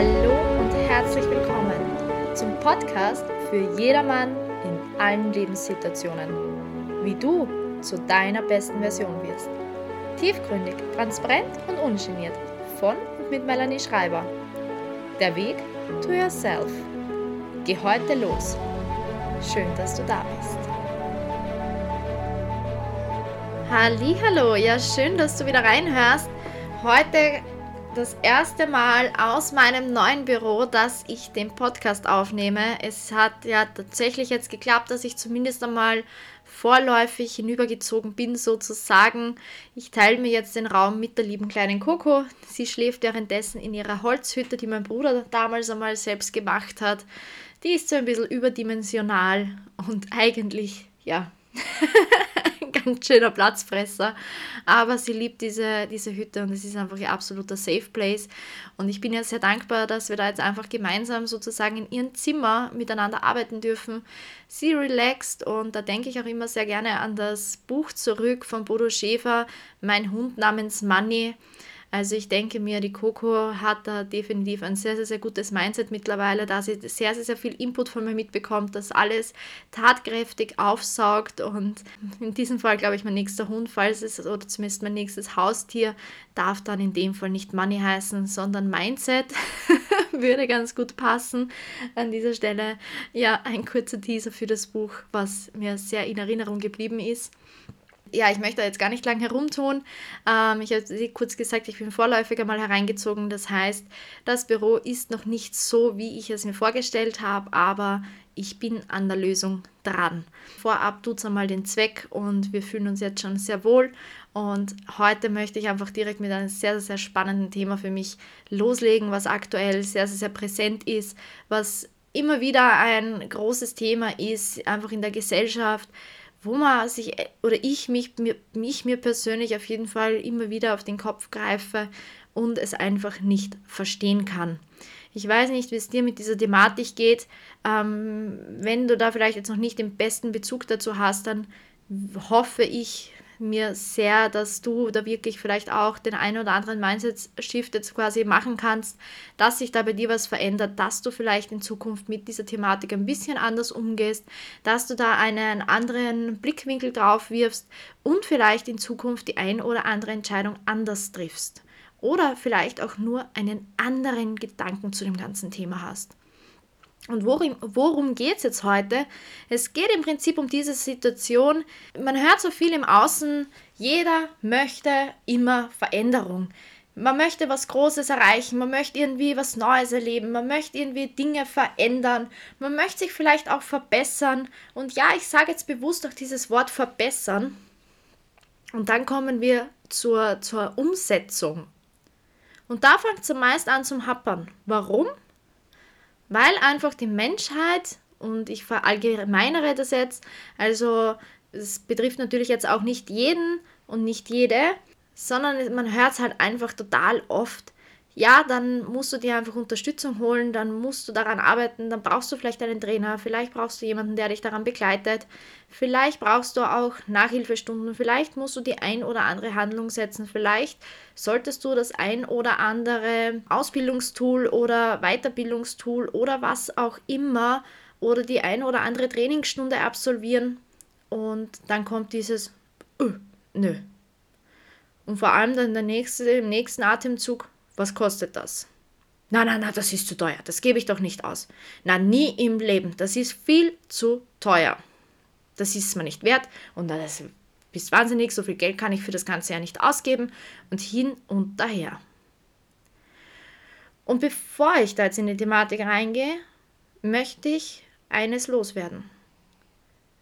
Hallo und herzlich willkommen zum Podcast für jedermann in allen Lebenssituationen. Wie du zu deiner besten Version wirst. Tiefgründig, transparent und ungeniert. Von und mit Melanie Schreiber. Der Weg to yourself. Geh heute los. Schön, dass du da bist. Hallo, ja schön, dass du wieder reinhörst. Heute das erste Mal aus meinem neuen Büro, dass ich den Podcast aufnehme. Es hat ja tatsächlich jetzt geklappt, dass ich zumindest einmal vorläufig hinübergezogen bin, sozusagen. Ich teile mir jetzt den Raum mit der lieben kleinen Coco. Sie schläft währenddessen in ihrer Holzhütte, die mein Bruder damals einmal selbst gemacht hat. Die ist so ein bisschen überdimensional und eigentlich, ja, ganz schöner Platzfresser. Aber sie liebt diese, diese Hütte und es ist einfach ihr absoluter Safe Place. Und ich bin ja sehr dankbar, dass wir da jetzt einfach gemeinsam sozusagen in ihrem Zimmer miteinander arbeiten dürfen. Sie relaxt und da denke ich auch immer sehr gerne an das Buch zurück von Bodo Schäfer, Mein Hund namens Money. Also ich denke mir, die Coco hat da definitiv ein sehr, sehr, sehr gutes Mindset mittlerweile, da sie sehr, sehr, sehr viel Input von mir mitbekommt, das alles tatkräftig aufsaugt und in diesem Fall, glaube ich, mein nächster Hund, falls es, oder zumindest mein nächstes Haustier, darf dann in dem Fall nicht Money heißen, sondern Mindset würde ganz gut passen. An dieser Stelle ja ein kurzer Teaser für das Buch, was mir sehr in Erinnerung geblieben ist ja, ich möchte jetzt gar nicht lang herumtun. Ähm, ich habe kurz gesagt, ich bin vorläufig einmal hereingezogen. Das heißt, das Büro ist noch nicht so, wie ich es mir vorgestellt habe, aber ich bin an der Lösung dran. Vorab tut es einmal den Zweck und wir fühlen uns jetzt schon sehr wohl. Und heute möchte ich einfach direkt mit einem sehr, sehr, sehr spannenden Thema für mich loslegen, was aktuell sehr, sehr, sehr präsent ist, was immer wieder ein großes Thema ist, einfach in der Gesellschaft wo man sich oder ich mich, mich mir persönlich auf jeden Fall immer wieder auf den Kopf greife und es einfach nicht verstehen kann. Ich weiß nicht, wie es dir mit dieser Thematik geht. Ähm, wenn du da vielleicht jetzt noch nicht den besten Bezug dazu hast, dann hoffe ich, mir sehr, dass du da wirklich vielleicht auch den einen oder anderen Mindset-Shift jetzt quasi machen kannst, dass sich da bei dir was verändert, dass du vielleicht in Zukunft mit dieser Thematik ein bisschen anders umgehst, dass du da einen anderen Blickwinkel drauf wirfst und vielleicht in Zukunft die ein oder andere Entscheidung anders triffst. Oder vielleicht auch nur einen anderen Gedanken zu dem ganzen Thema hast. Und worum, worum geht es jetzt heute? Es geht im Prinzip um diese Situation. Man hört so viel im Außen, jeder möchte immer Veränderung. Man möchte was Großes erreichen, man möchte irgendwie was Neues erleben, man möchte irgendwie Dinge verändern, man möchte sich vielleicht auch verbessern. Und ja, ich sage jetzt bewusst auch dieses Wort verbessern. Und dann kommen wir zur, zur Umsetzung. Und da fängt es zumeist an zum Happern. Warum? Weil einfach die Menschheit, und ich verallgemeinere das jetzt, also es betrifft natürlich jetzt auch nicht jeden und nicht jede, sondern man hört es halt einfach total oft, ja, dann musst du dir einfach Unterstützung holen, dann musst du daran arbeiten, dann brauchst du vielleicht einen Trainer, vielleicht brauchst du jemanden, der dich daran begleitet, vielleicht brauchst du auch Nachhilfestunden, vielleicht musst du die ein oder andere Handlung setzen, vielleicht solltest du das ein oder andere Ausbildungstool oder Weiterbildungstool oder was auch immer oder die ein oder andere Trainingsstunde absolvieren und dann kommt dieses, öh, nö. Und vor allem dann der nächste, im nächsten Atemzug, was kostet das? Na, na, na, das ist zu teuer. Das gebe ich doch nicht aus. Na, nie im Leben. Das ist viel zu teuer. Das ist mir nicht wert. Und das ist wahnsinnig. So viel Geld kann ich für das Ganze ja nicht ausgeben. Und hin und daher. Und bevor ich da jetzt in die Thematik reingehe, möchte ich eines loswerden.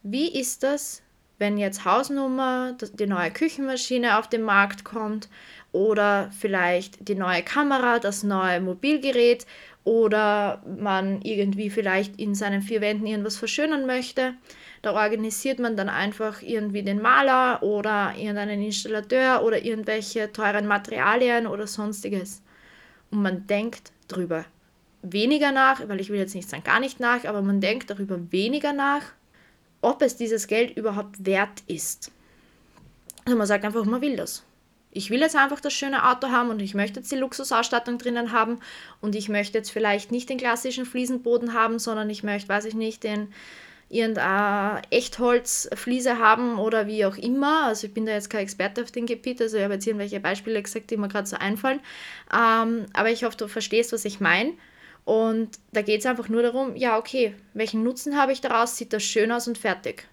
Wie ist das, wenn jetzt Hausnummer, die neue Küchenmaschine auf den Markt kommt oder vielleicht die neue Kamera, das neue Mobilgerät oder man irgendwie vielleicht in seinen vier Wänden irgendwas verschönern möchte. Da organisiert man dann einfach irgendwie den Maler oder irgendeinen Installateur oder irgendwelche teuren Materialien oder sonstiges. Und man denkt drüber weniger nach, weil ich will jetzt nicht sagen gar nicht nach, aber man denkt darüber weniger nach, ob es dieses Geld überhaupt wert ist. Also man sagt einfach, man will das. Ich will jetzt einfach das schöne Auto haben und ich möchte jetzt die Luxusausstattung drinnen haben und ich möchte jetzt vielleicht nicht den klassischen Fliesenboden haben, sondern ich möchte, weiß ich nicht, den irgendeine Echtholzfliese haben oder wie auch immer. Also ich bin da jetzt kein Experte auf dem Gebiet, also ich habe jetzt irgendwelche Beispiele gesagt, die mir gerade so einfallen. Ähm, aber ich hoffe, du verstehst, was ich meine. Und da geht es einfach nur darum, ja, okay, welchen Nutzen habe ich daraus? Sieht das schön aus und fertig.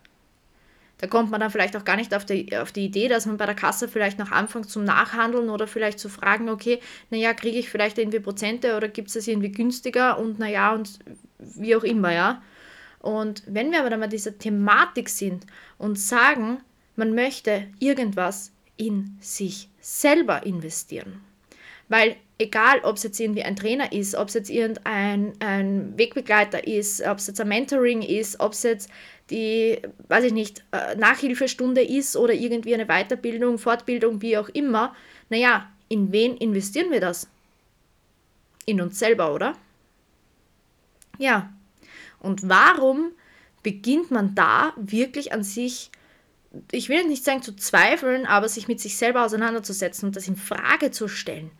Da kommt man dann vielleicht auch gar nicht auf die, auf die Idee, dass man bei der Kasse vielleicht noch anfängt zum Nachhandeln oder vielleicht zu fragen, okay, naja, kriege ich vielleicht irgendwie Prozente oder gibt es das irgendwie günstiger und naja, und wie auch immer, ja. Und wenn wir aber dann bei dieser Thematik sind und sagen, man möchte irgendwas in sich selber investieren, weil egal, ob es jetzt irgendwie ein Trainer ist, ob es jetzt irgendein ein Wegbegleiter ist, ob es jetzt ein Mentoring ist, ob es jetzt die, weiß ich nicht, äh, Nachhilfestunde ist oder irgendwie eine Weiterbildung, Fortbildung, wie auch immer, naja, in wen investieren wir das? In uns selber, oder? Ja. Und warum beginnt man da wirklich an sich, ich will nicht sagen zu zweifeln, aber sich mit sich selber auseinanderzusetzen und das in Frage zu stellen?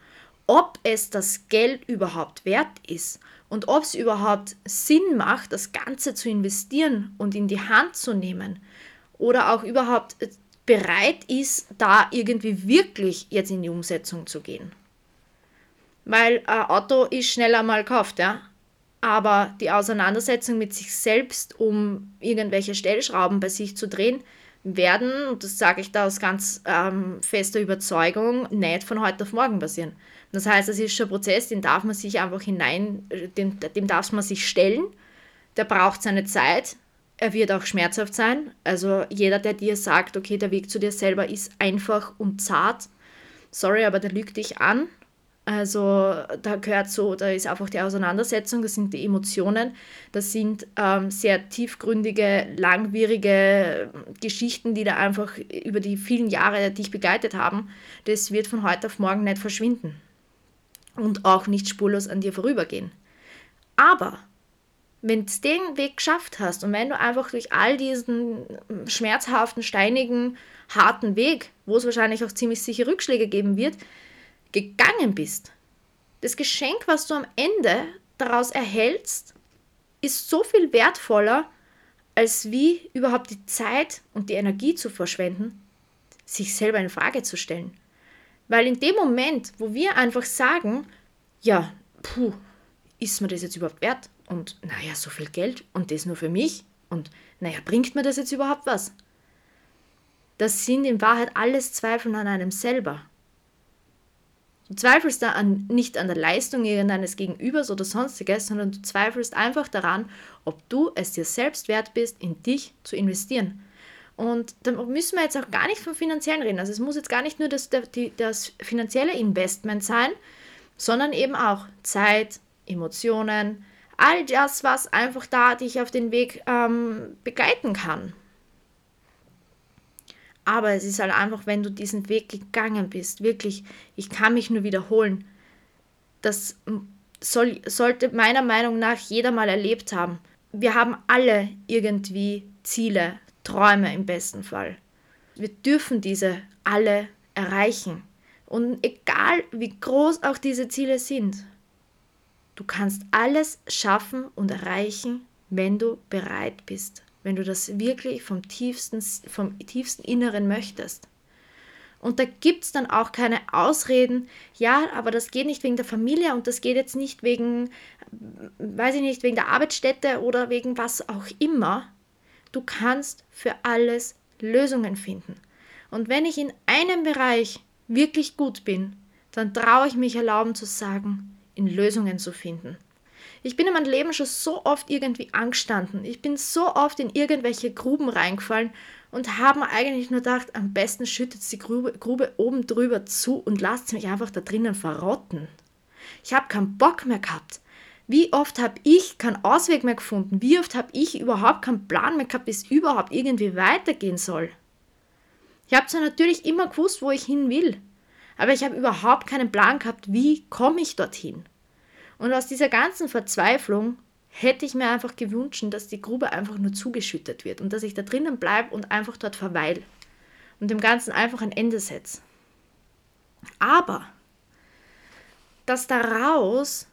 Ob es das Geld überhaupt wert ist und ob es überhaupt Sinn macht, das Ganze zu investieren und in die Hand zu nehmen oder auch überhaupt bereit ist, da irgendwie wirklich jetzt in die Umsetzung zu gehen. Weil ein Auto ist schneller mal gekauft, ja. Aber die Auseinandersetzung mit sich selbst, um irgendwelche Stellschrauben bei sich zu drehen, werden, und das sage ich da aus ganz ähm, fester Überzeugung, nicht von heute auf morgen passieren. Das heißt, es ist schon ein Prozess, den darf man sich einfach hinein, dem, dem darf man sich stellen. Der braucht seine Zeit. Er wird auch schmerzhaft sein. Also jeder, der dir sagt, okay, der Weg zu dir selber ist einfach und zart, sorry, aber der lügt dich an. Also da gehört so, da ist einfach die Auseinandersetzung, das sind die Emotionen, das sind ähm, sehr tiefgründige, langwierige Geschichten, die da einfach über die vielen Jahre dich begleitet haben. Das wird von heute auf morgen nicht verschwinden und auch nicht spurlos an dir vorübergehen. Aber wenn du den Weg geschafft hast und wenn du einfach durch all diesen schmerzhaften, steinigen, harten Weg, wo es wahrscheinlich auch ziemlich sicher Rückschläge geben wird, gegangen bist, das Geschenk, was du am Ende daraus erhältst, ist so viel wertvoller, als wie überhaupt die Zeit und die Energie zu verschwenden, sich selber in Frage zu stellen. Weil in dem Moment, wo wir einfach sagen, ja, puh, ist mir das jetzt überhaupt wert? Und naja, so viel Geld und das nur für mich? Und naja, bringt mir das jetzt überhaupt was? Das sind in Wahrheit alles Zweifel an einem selber. Du zweifelst da an, nicht an der Leistung irgendeines Gegenübers oder sonstiges, sondern du zweifelst einfach daran, ob du es dir selbst wert bist, in dich zu investieren. Und da müssen wir jetzt auch gar nicht vom Finanziellen reden. Also es muss jetzt gar nicht nur das, das finanzielle Investment sein, sondern eben auch Zeit, Emotionen, all das, was einfach da dich auf den Weg ähm, begleiten kann. Aber es ist halt einfach, wenn du diesen Weg gegangen bist, wirklich, ich kann mich nur wiederholen, das soll, sollte meiner Meinung nach jeder mal erlebt haben. Wir haben alle irgendwie Ziele, Träume im besten Fall. Wir dürfen diese alle erreichen. Und egal wie groß auch diese Ziele sind, du kannst alles schaffen und erreichen, wenn du bereit bist, wenn du das wirklich vom tiefsten, vom tiefsten Inneren möchtest. Und da gibt es dann auch keine Ausreden, ja, aber das geht nicht wegen der Familie und das geht jetzt nicht wegen, weiß ich nicht, wegen der Arbeitsstätte oder wegen was auch immer. Du kannst für alles Lösungen finden. Und wenn ich in einem Bereich wirklich gut bin, dann traue ich mich erlauben zu sagen, in Lösungen zu finden. Ich bin in meinem Leben schon so oft irgendwie angestanden. Ich bin so oft in irgendwelche Gruben reingefallen und habe mir eigentlich nur gedacht, am besten schüttet die Grube, Grube oben drüber zu und lasst mich einfach da drinnen verrotten. Ich habe keinen Bock mehr gehabt. Wie oft habe ich keinen Ausweg mehr gefunden? Wie oft habe ich überhaupt keinen Plan mehr gehabt, wie es überhaupt irgendwie weitergehen soll? Ich habe zwar natürlich immer gewusst, wo ich hin will, aber ich habe überhaupt keinen Plan gehabt, wie komme ich dorthin. Und aus dieser ganzen Verzweiflung hätte ich mir einfach gewünscht, dass die Grube einfach nur zugeschüttet wird und dass ich da drinnen bleibe und einfach dort verweile und dem Ganzen einfach ein Ende setze. Aber das daraus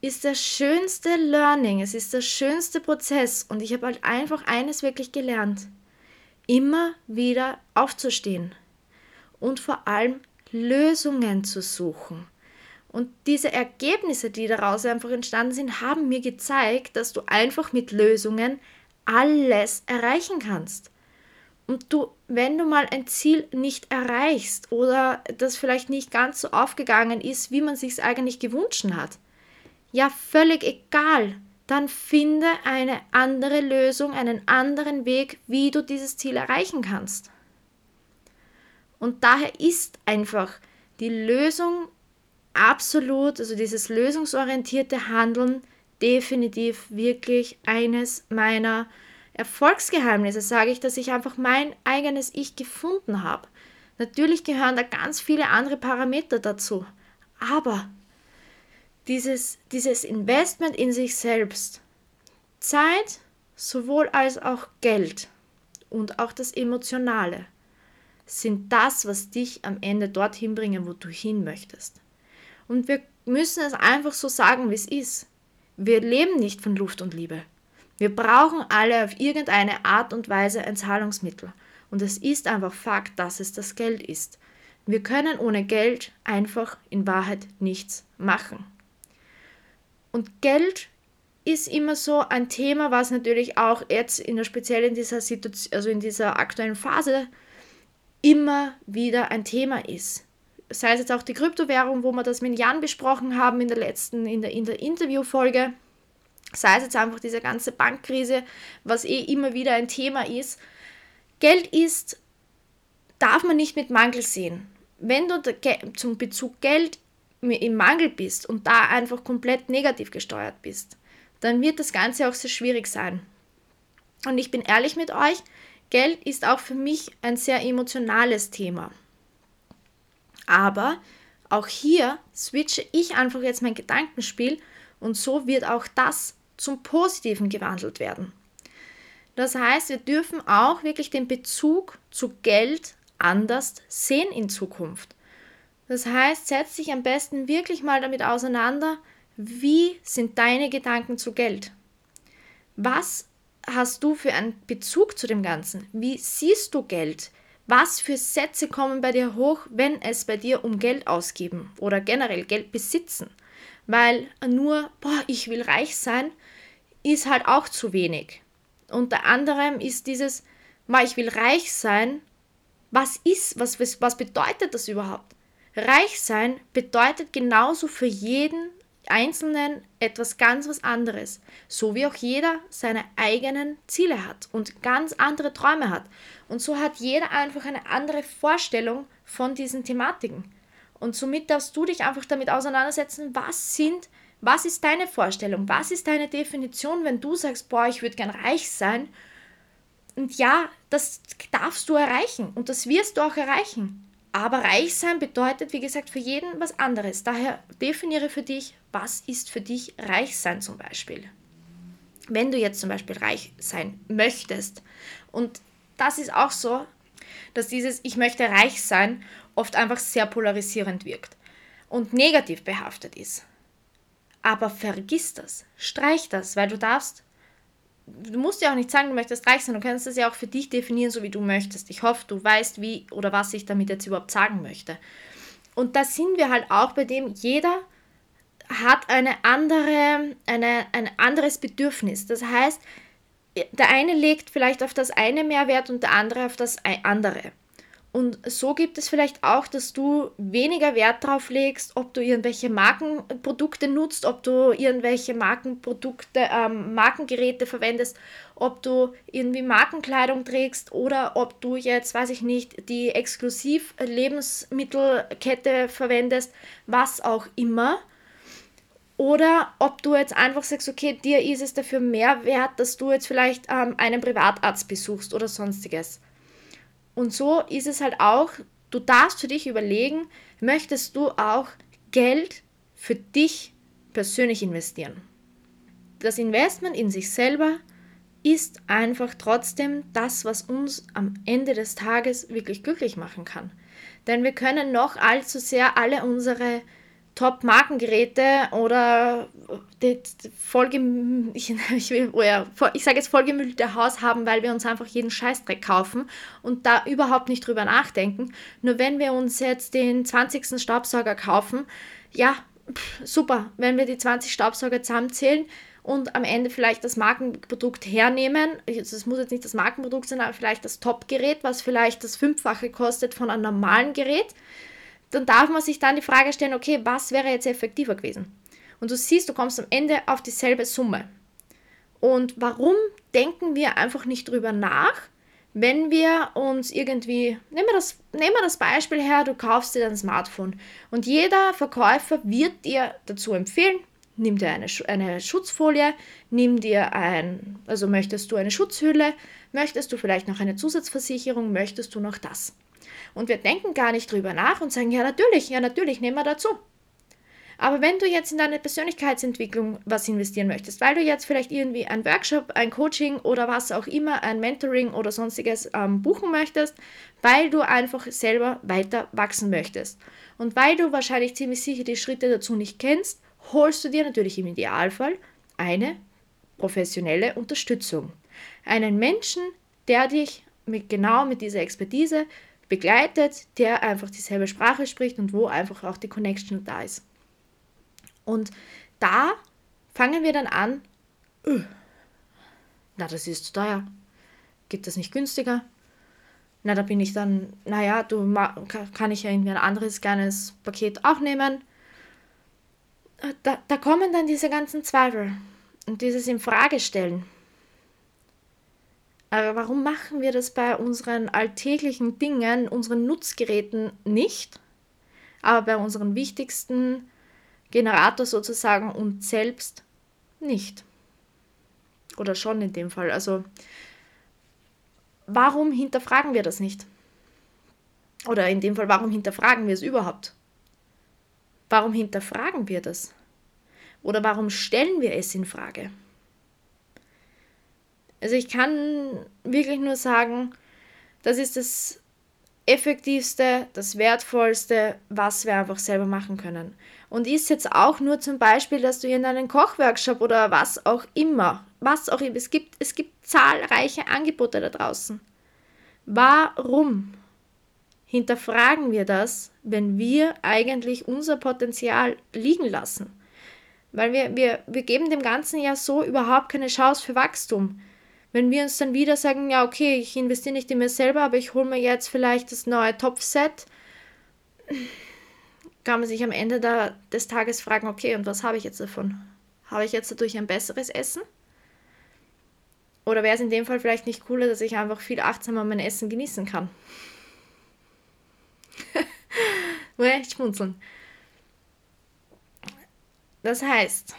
ist der schönste Learning, es ist der schönste Prozess und ich habe halt einfach eines wirklich gelernt. Immer wieder aufzustehen und vor allem Lösungen zu suchen. Und diese Ergebnisse, die daraus einfach entstanden sind, haben mir gezeigt, dass du einfach mit Lösungen alles erreichen kannst. Und du, wenn du mal ein Ziel nicht erreichst oder das vielleicht nicht ganz so aufgegangen ist, wie man sich eigentlich gewünscht hat, ja, völlig egal. Dann finde eine andere Lösung, einen anderen Weg, wie du dieses Ziel erreichen kannst. Und daher ist einfach die Lösung absolut, also dieses lösungsorientierte Handeln, definitiv wirklich eines meiner Erfolgsgeheimnisse, sage ich, dass ich einfach mein eigenes Ich gefunden habe. Natürlich gehören da ganz viele andere Parameter dazu, aber dieses, dieses Investment in sich selbst, Zeit sowohl als auch Geld und auch das Emotionale, sind das, was dich am Ende dorthin bringen, wo du hin möchtest. Und wir müssen es einfach so sagen, wie es ist. Wir leben nicht von Luft und Liebe. Wir brauchen alle auf irgendeine Art und Weise ein Zahlungsmittel. Und es ist einfach Fakt, dass es das Geld ist. Wir können ohne Geld einfach in Wahrheit nichts machen. Und Geld ist immer so ein Thema, was natürlich auch jetzt in der speziell in dieser Situation, also in dieser aktuellen Phase immer wieder ein Thema ist. Sei es jetzt auch die Kryptowährung, wo wir das mit Jan besprochen haben in der letzten, in der, in der Interviewfolge, sei es jetzt einfach diese ganze Bankkrise, was eh immer wieder ein Thema ist. Geld ist, darf man nicht mit Mangel sehen. Wenn du zum Bezug Geld im Mangel bist und da einfach komplett negativ gesteuert bist, dann wird das Ganze auch sehr schwierig sein. Und ich bin ehrlich mit euch, Geld ist auch für mich ein sehr emotionales Thema. Aber auch hier switche ich einfach jetzt mein Gedankenspiel und so wird auch das zum Positiven gewandelt werden. Das heißt, wir dürfen auch wirklich den Bezug zu Geld anders sehen in Zukunft. Das heißt, setz dich am besten wirklich mal damit auseinander, wie sind deine Gedanken zu Geld? Was hast du für einen Bezug zu dem Ganzen? Wie siehst du Geld? Was für Sätze kommen bei dir hoch, wenn es bei dir um Geld ausgeben oder generell Geld besitzen? Weil nur, boah, ich will reich sein, ist halt auch zu wenig. Unter anderem ist dieses, boah, ich will reich sein, was ist, was, was, was bedeutet das überhaupt? Reich sein bedeutet genauso für jeden Einzelnen etwas ganz was anderes, so wie auch jeder seine eigenen Ziele hat und ganz andere Träume hat. Und so hat jeder einfach eine andere Vorstellung von diesen Thematiken. Und somit darfst du dich einfach damit auseinandersetzen, was sind, was ist deine Vorstellung, was ist deine Definition, wenn du sagst, boah, ich würde gern reich sein. Und ja, das darfst du erreichen und das wirst du auch erreichen. Aber reich sein bedeutet, wie gesagt, für jeden was anderes. Daher definiere für dich, was ist für dich reich sein zum Beispiel. Wenn du jetzt zum Beispiel reich sein möchtest. Und das ist auch so, dass dieses Ich möchte reich sein oft einfach sehr polarisierend wirkt und negativ behaftet ist. Aber vergiss das, streich das, weil du darfst du musst ja auch nicht sagen, du möchtest reich sein, du kannst das ja auch für dich definieren, so wie du möchtest. Ich hoffe, du weißt, wie oder was ich damit jetzt überhaupt sagen möchte. Und da sind wir halt auch bei dem, jeder hat eine andere, eine, ein anderes Bedürfnis. Das heißt, der eine legt vielleicht auf das eine mehr Wert und der andere auf das andere. Und so gibt es vielleicht auch, dass du weniger Wert darauf legst, ob du irgendwelche Markenprodukte nutzt, ob du irgendwelche Markenprodukte, ähm, Markengeräte verwendest, ob du irgendwie Markenkleidung trägst oder ob du jetzt, weiß ich nicht, die Exklusiv-Lebensmittelkette verwendest, was auch immer. Oder ob du jetzt einfach sagst, okay, dir ist es dafür mehr wert, dass du jetzt vielleicht ähm, einen Privatarzt besuchst oder sonstiges. Und so ist es halt auch, du darfst für dich überlegen, möchtest du auch Geld für dich persönlich investieren. Das Investment in sich selber ist einfach trotzdem das, was uns am Ende des Tages wirklich glücklich machen kann. Denn wir können noch allzu sehr alle unsere Top-Markengeräte oder die vollge ich, ich, ich sage jetzt vollgemüllte Haus haben, weil wir uns einfach jeden Scheißdreck kaufen und da überhaupt nicht drüber nachdenken. Nur wenn wir uns jetzt den 20. Staubsauger kaufen, ja, pff, super, wenn wir die 20 Staubsauger zusammenzählen, und am Ende vielleicht das Markenprodukt hernehmen. Es muss jetzt nicht das Markenprodukt sein, aber vielleicht das Top-Gerät, was vielleicht das Fünffache kostet von einem normalen Gerät. Dann darf man sich dann die Frage stellen, okay, was wäre jetzt effektiver gewesen? Und du siehst, du kommst am Ende auf dieselbe Summe. Und warum denken wir einfach nicht drüber nach, wenn wir uns irgendwie, nehmen wir, das, nehmen wir das Beispiel her, du kaufst dir ein Smartphone und jeder Verkäufer wird dir dazu empfehlen, nimm dir eine, eine Schutzfolie, nimm dir ein, also möchtest du eine Schutzhülle, möchtest du vielleicht noch eine Zusatzversicherung, möchtest du noch das. Und wir denken gar nicht drüber nach und sagen, ja natürlich, ja natürlich, nehmen wir dazu. Aber wenn du jetzt in deine Persönlichkeitsentwicklung was investieren möchtest, weil du jetzt vielleicht irgendwie ein Workshop, ein Coaching oder was auch immer, ein Mentoring oder sonstiges ähm, buchen möchtest, weil du einfach selber weiter wachsen möchtest und weil du wahrscheinlich ziemlich sicher die Schritte dazu nicht kennst holst du dir natürlich im Idealfall eine professionelle Unterstützung. Einen Menschen, der dich mit, genau mit dieser Expertise begleitet, der einfach dieselbe Sprache spricht und wo einfach auch die Connection da ist. Und da fangen wir dann an, öh, na, das ist zu teuer. Gibt das nicht günstiger? Na, da bin ich dann, naja, du kann ich ja irgendwie ein anderes kleines Paket auch nehmen da, da kommen dann diese ganzen Zweifel und dieses Infragestellen. Aber warum machen wir das bei unseren alltäglichen Dingen, unseren Nutzgeräten nicht, aber bei unseren wichtigsten Generator sozusagen uns selbst nicht? Oder schon in dem Fall. Also warum hinterfragen wir das nicht? Oder in dem Fall, warum hinterfragen wir es überhaupt? Warum hinterfragen wir das? Oder warum stellen wir es in Frage? Also ich kann wirklich nur sagen, das ist das effektivste, das wertvollste, was wir einfach selber machen können. Und ist jetzt auch nur zum Beispiel, dass du in einen Kochworkshop oder was auch immer, was auch immer, es gibt, es gibt zahlreiche Angebote da draußen. Warum hinterfragen wir das, wenn wir eigentlich unser Potenzial liegen lassen? Weil wir, wir, wir geben dem Ganzen ja so überhaupt keine Chance für Wachstum. Wenn wir uns dann wieder sagen, ja, okay, ich investiere nicht in mir selber, aber ich hole mir jetzt vielleicht das neue Topfset, kann man sich am Ende da, des Tages fragen, okay, und was habe ich jetzt davon? Habe ich jetzt dadurch ein besseres Essen? Oder wäre es in dem Fall vielleicht nicht cooler, dass ich einfach viel achtsamer mein Essen genießen kann? Nur echt schmunzeln. Das heißt,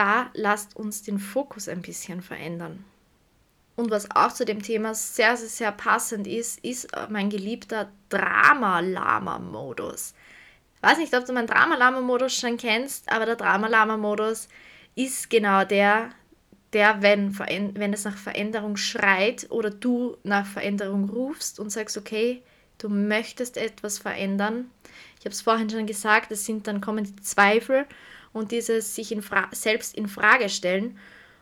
da lasst uns den Fokus ein bisschen verändern. Und was auch zu dem Thema sehr, sehr, sehr passend ist, ist mein geliebter Drama-Lama-Modus. Weiß nicht, ob du meinen Drama-Lama-Modus schon kennst, aber der Drama-Lama-Modus ist genau der, der, wenn, wenn es nach Veränderung schreit oder du nach Veränderung rufst und sagst, okay, du möchtest etwas verändern. Ich habe es vorhin schon gesagt, es sind dann kommen die Zweifel und dieses sich in selbst in Frage stellen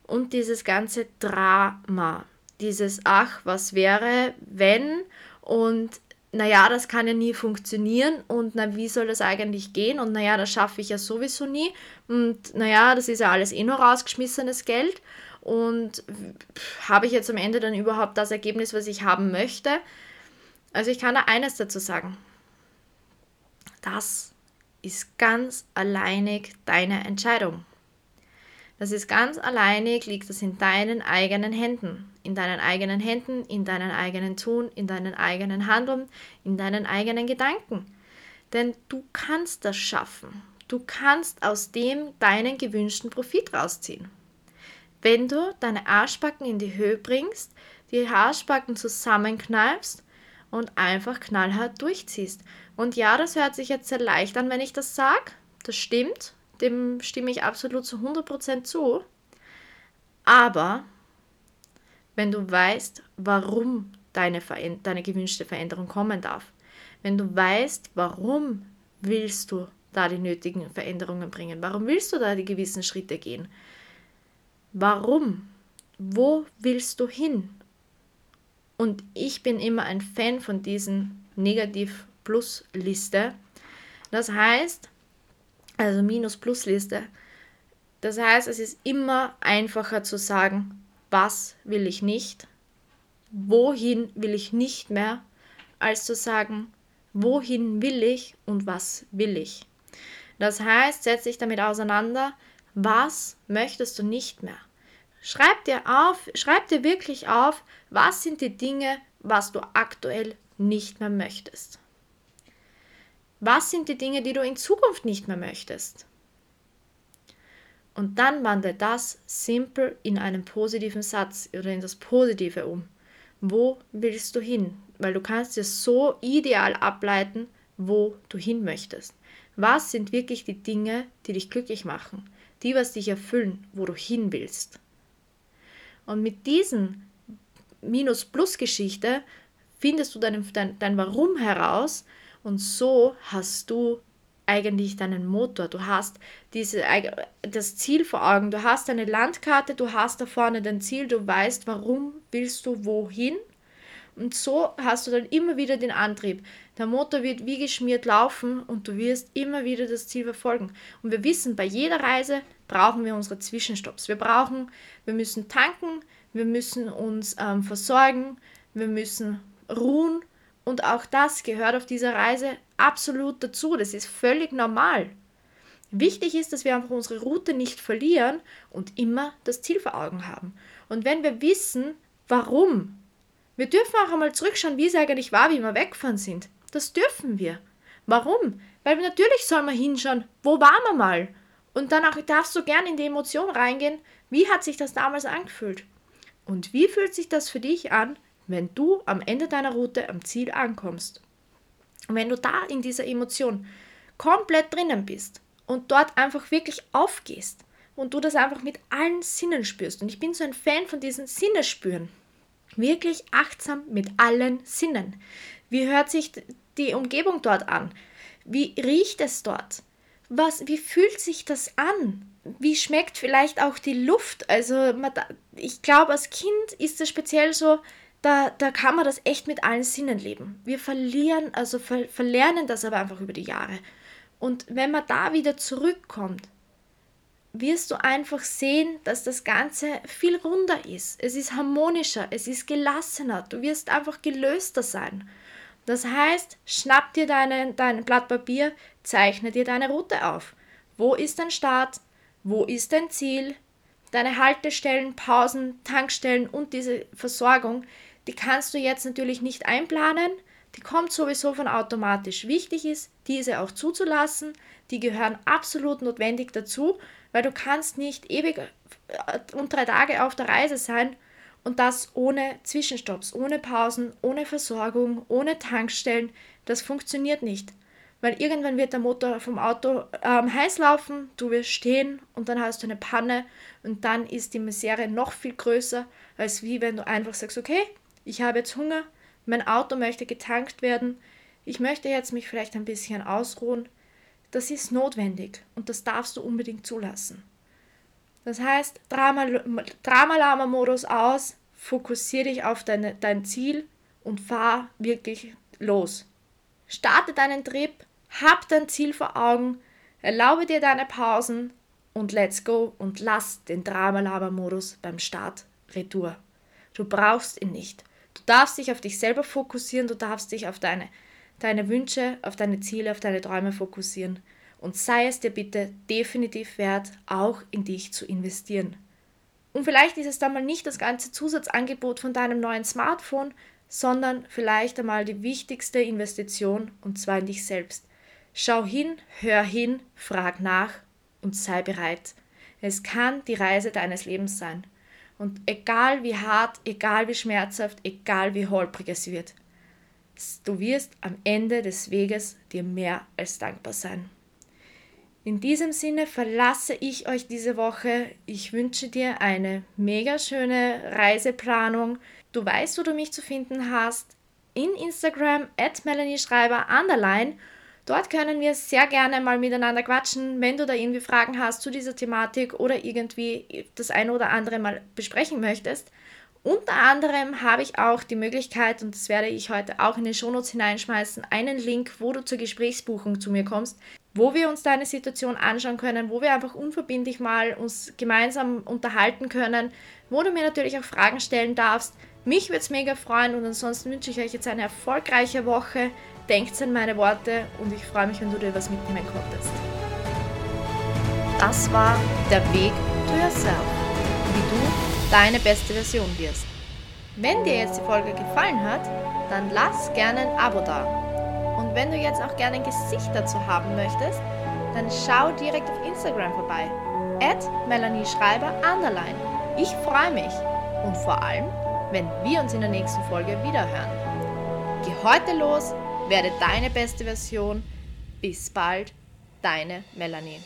und dieses ganze Drama, dieses ach, was wäre, wenn? Und naja, das kann ja nie funktionieren und na, wie soll das eigentlich gehen? Und naja, das schaffe ich ja sowieso nie. Und naja, das ist ja alles eh nur rausgeschmissenes Geld. Und habe ich jetzt am Ende dann überhaupt das Ergebnis, was ich haben möchte? Also ich kann da eines dazu sagen. Das ist ganz alleinig deine Entscheidung. Das ist ganz alleinig, liegt das in deinen eigenen Händen. In deinen eigenen Händen, in deinen eigenen Tun, in deinen eigenen Handeln, in deinen eigenen Gedanken. Denn du kannst das schaffen. Du kannst aus dem deinen gewünschten Profit rausziehen. Wenn du deine Arschbacken in die Höhe bringst, die Arschbacken zusammenkneifst und einfach knallhart durchziehst. Und ja, das hört sich jetzt sehr leicht an, wenn ich das sage. Das stimmt. Dem stimme ich absolut zu 100% zu. Aber wenn du weißt, warum deine, deine gewünschte Veränderung kommen darf. Wenn du weißt, warum willst du da die nötigen Veränderungen bringen? Warum willst du da die gewissen Schritte gehen? Warum? Wo willst du hin? Und ich bin immer ein Fan von diesen Negativ-Plus-Liste. Das heißt, also Minus-Plus-Liste. Das heißt, es ist immer einfacher zu sagen, was will ich nicht, wohin will ich nicht mehr, als zu sagen, wohin will ich und was will ich. Das heißt, setz dich damit auseinander, was möchtest du nicht mehr. Schreib dir auf, schreib dir wirklich auf, was sind die Dinge, was du aktuell nicht mehr möchtest. Was sind die Dinge, die du in Zukunft nicht mehr möchtest? Und dann wandle das simpel in einen positiven Satz oder in das Positive um. Wo willst du hin? Weil du kannst dir so ideal ableiten, wo du hin möchtest. Was sind wirklich die Dinge, die dich glücklich machen? Die, was dich erfüllen, wo du hin willst. Und mit diesen Minus-Plus-Geschichte findest du dein, dein, dein Warum heraus und so hast du eigentlich deinen Motor. Du hast diese, das Ziel vor Augen, du hast eine Landkarte, du hast da vorne dein Ziel, du weißt, warum willst du wohin. Und so hast du dann immer wieder den Antrieb. Der Motor wird wie geschmiert laufen und du wirst immer wieder das Ziel verfolgen. Und wir wissen, bei jeder Reise brauchen wir unsere Zwischenstopps. Wir brauchen, wir müssen tanken, wir müssen uns ähm, versorgen, wir müssen ruhen und auch das gehört auf dieser Reise absolut dazu. Das ist völlig normal. Wichtig ist, dass wir einfach unsere Route nicht verlieren und immer das Ziel vor Augen haben. Und wenn wir wissen, warum, wir dürfen auch einmal zurückschauen, wie es eigentlich war, wie wir weggefahren sind. Das dürfen wir. Warum? Weil natürlich soll man hinschauen, wo waren wir mal? Und dann auch darfst du gerne in die Emotion reingehen, wie hat sich das damals angefühlt? Und wie fühlt sich das für dich an, wenn du am Ende deiner Route am Ziel ankommst? Und wenn du da in dieser Emotion komplett drinnen bist und dort einfach wirklich aufgehst und du das einfach mit allen Sinnen spürst, und ich bin so ein Fan von diesen Sinnespüren, wirklich achtsam mit allen Sinnen. Wie hört sich die Umgebung dort an? Wie riecht es dort? Was, wie fühlt sich das an? Wie schmeckt vielleicht auch die Luft? Also ich glaube, als Kind ist es speziell so, da, da kann man das echt mit allen Sinnen leben. Wir verlieren, also ver, verlernen das aber einfach über die Jahre. Und wenn man da wieder zurückkommt, wirst du einfach sehen, dass das Ganze viel runder ist. Es ist harmonischer, es ist gelassener, du wirst einfach gelöster sein. Das heißt, schnapp dir dein, dein Blatt Papier, zeichne dir deine Route auf. Wo ist dein Start? Wo ist dein Ziel? Deine Haltestellen, Pausen, Tankstellen und diese Versorgung, die kannst du jetzt natürlich nicht einplanen. Die kommt sowieso von automatisch. Wichtig ist, diese auch zuzulassen. Die gehören absolut notwendig dazu, weil du kannst nicht ewig äh, und drei Tage auf der Reise sein und das ohne Zwischenstopps, ohne Pausen, ohne Versorgung, ohne Tankstellen. Das funktioniert nicht. Weil irgendwann wird der Motor vom Auto ähm, heiß laufen, du wirst stehen und dann hast du eine Panne und dann ist die Misere noch viel größer, als wie wenn du einfach sagst, okay, ich habe jetzt Hunger, mein Auto möchte getankt werden, ich möchte jetzt mich vielleicht ein bisschen ausruhen. Das ist notwendig und das darfst du unbedingt zulassen. Das heißt, Dramalama-Modus aus, fokussiere dich auf deine, dein Ziel und fahr wirklich los. Starte deinen Trip, hab dein Ziel vor Augen, erlaube dir deine Pausen und let's go und lass den Dramalama-Modus beim Start retour. Du brauchst ihn nicht. Du darfst dich auf dich selber fokussieren, du darfst dich auf deine, deine Wünsche, auf deine Ziele, auf deine Träume fokussieren und sei es dir bitte definitiv wert, auch in dich zu investieren. Und vielleicht ist es dann mal nicht das ganze Zusatzangebot von deinem neuen Smartphone, sondern vielleicht einmal die wichtigste Investition und zwar in dich selbst. Schau hin, hör hin, frag nach und sei bereit. Es kann die Reise deines Lebens sein. Und egal wie hart, egal wie schmerzhaft, egal wie holprig es wird, du wirst am Ende des Weges dir mehr als dankbar sein. In diesem Sinne verlasse ich euch diese Woche. Ich wünsche dir eine mega schöne Reiseplanung. Du weißt, wo du mich zu finden hast. In Instagram at Melanie Schreiber underline. Dort können wir sehr gerne mal miteinander quatschen, wenn du da irgendwie Fragen hast zu dieser Thematik oder irgendwie das eine oder andere mal besprechen möchtest. Unter anderem habe ich auch die Möglichkeit, und das werde ich heute auch in den Shownotes hineinschmeißen, einen Link, wo du zur Gesprächsbuchung zu mir kommst, wo wir uns deine Situation anschauen können, wo wir einfach unverbindlich mal uns gemeinsam unterhalten können, wo du mir natürlich auch Fragen stellen darfst. Mich würde es mega freuen und ansonsten wünsche ich euch jetzt eine erfolgreiche Woche. Denkt an meine Worte und ich freue mich, wenn du dir was mitnehmen konntest. Das war der Weg to Yourself, wie du deine beste Version wirst. Wenn dir jetzt die Folge gefallen hat, dann lass gerne ein Abo da. Und wenn du jetzt auch gerne ein Gesicht dazu haben möchtest, dann schau direkt auf Instagram vorbei. At Melanie Schreiber Underline. Ich freue mich. Und vor allem, wenn wir uns in der nächsten Folge wiederhören. Geh heute los, werde deine beste Version. Bis bald, deine Melanie.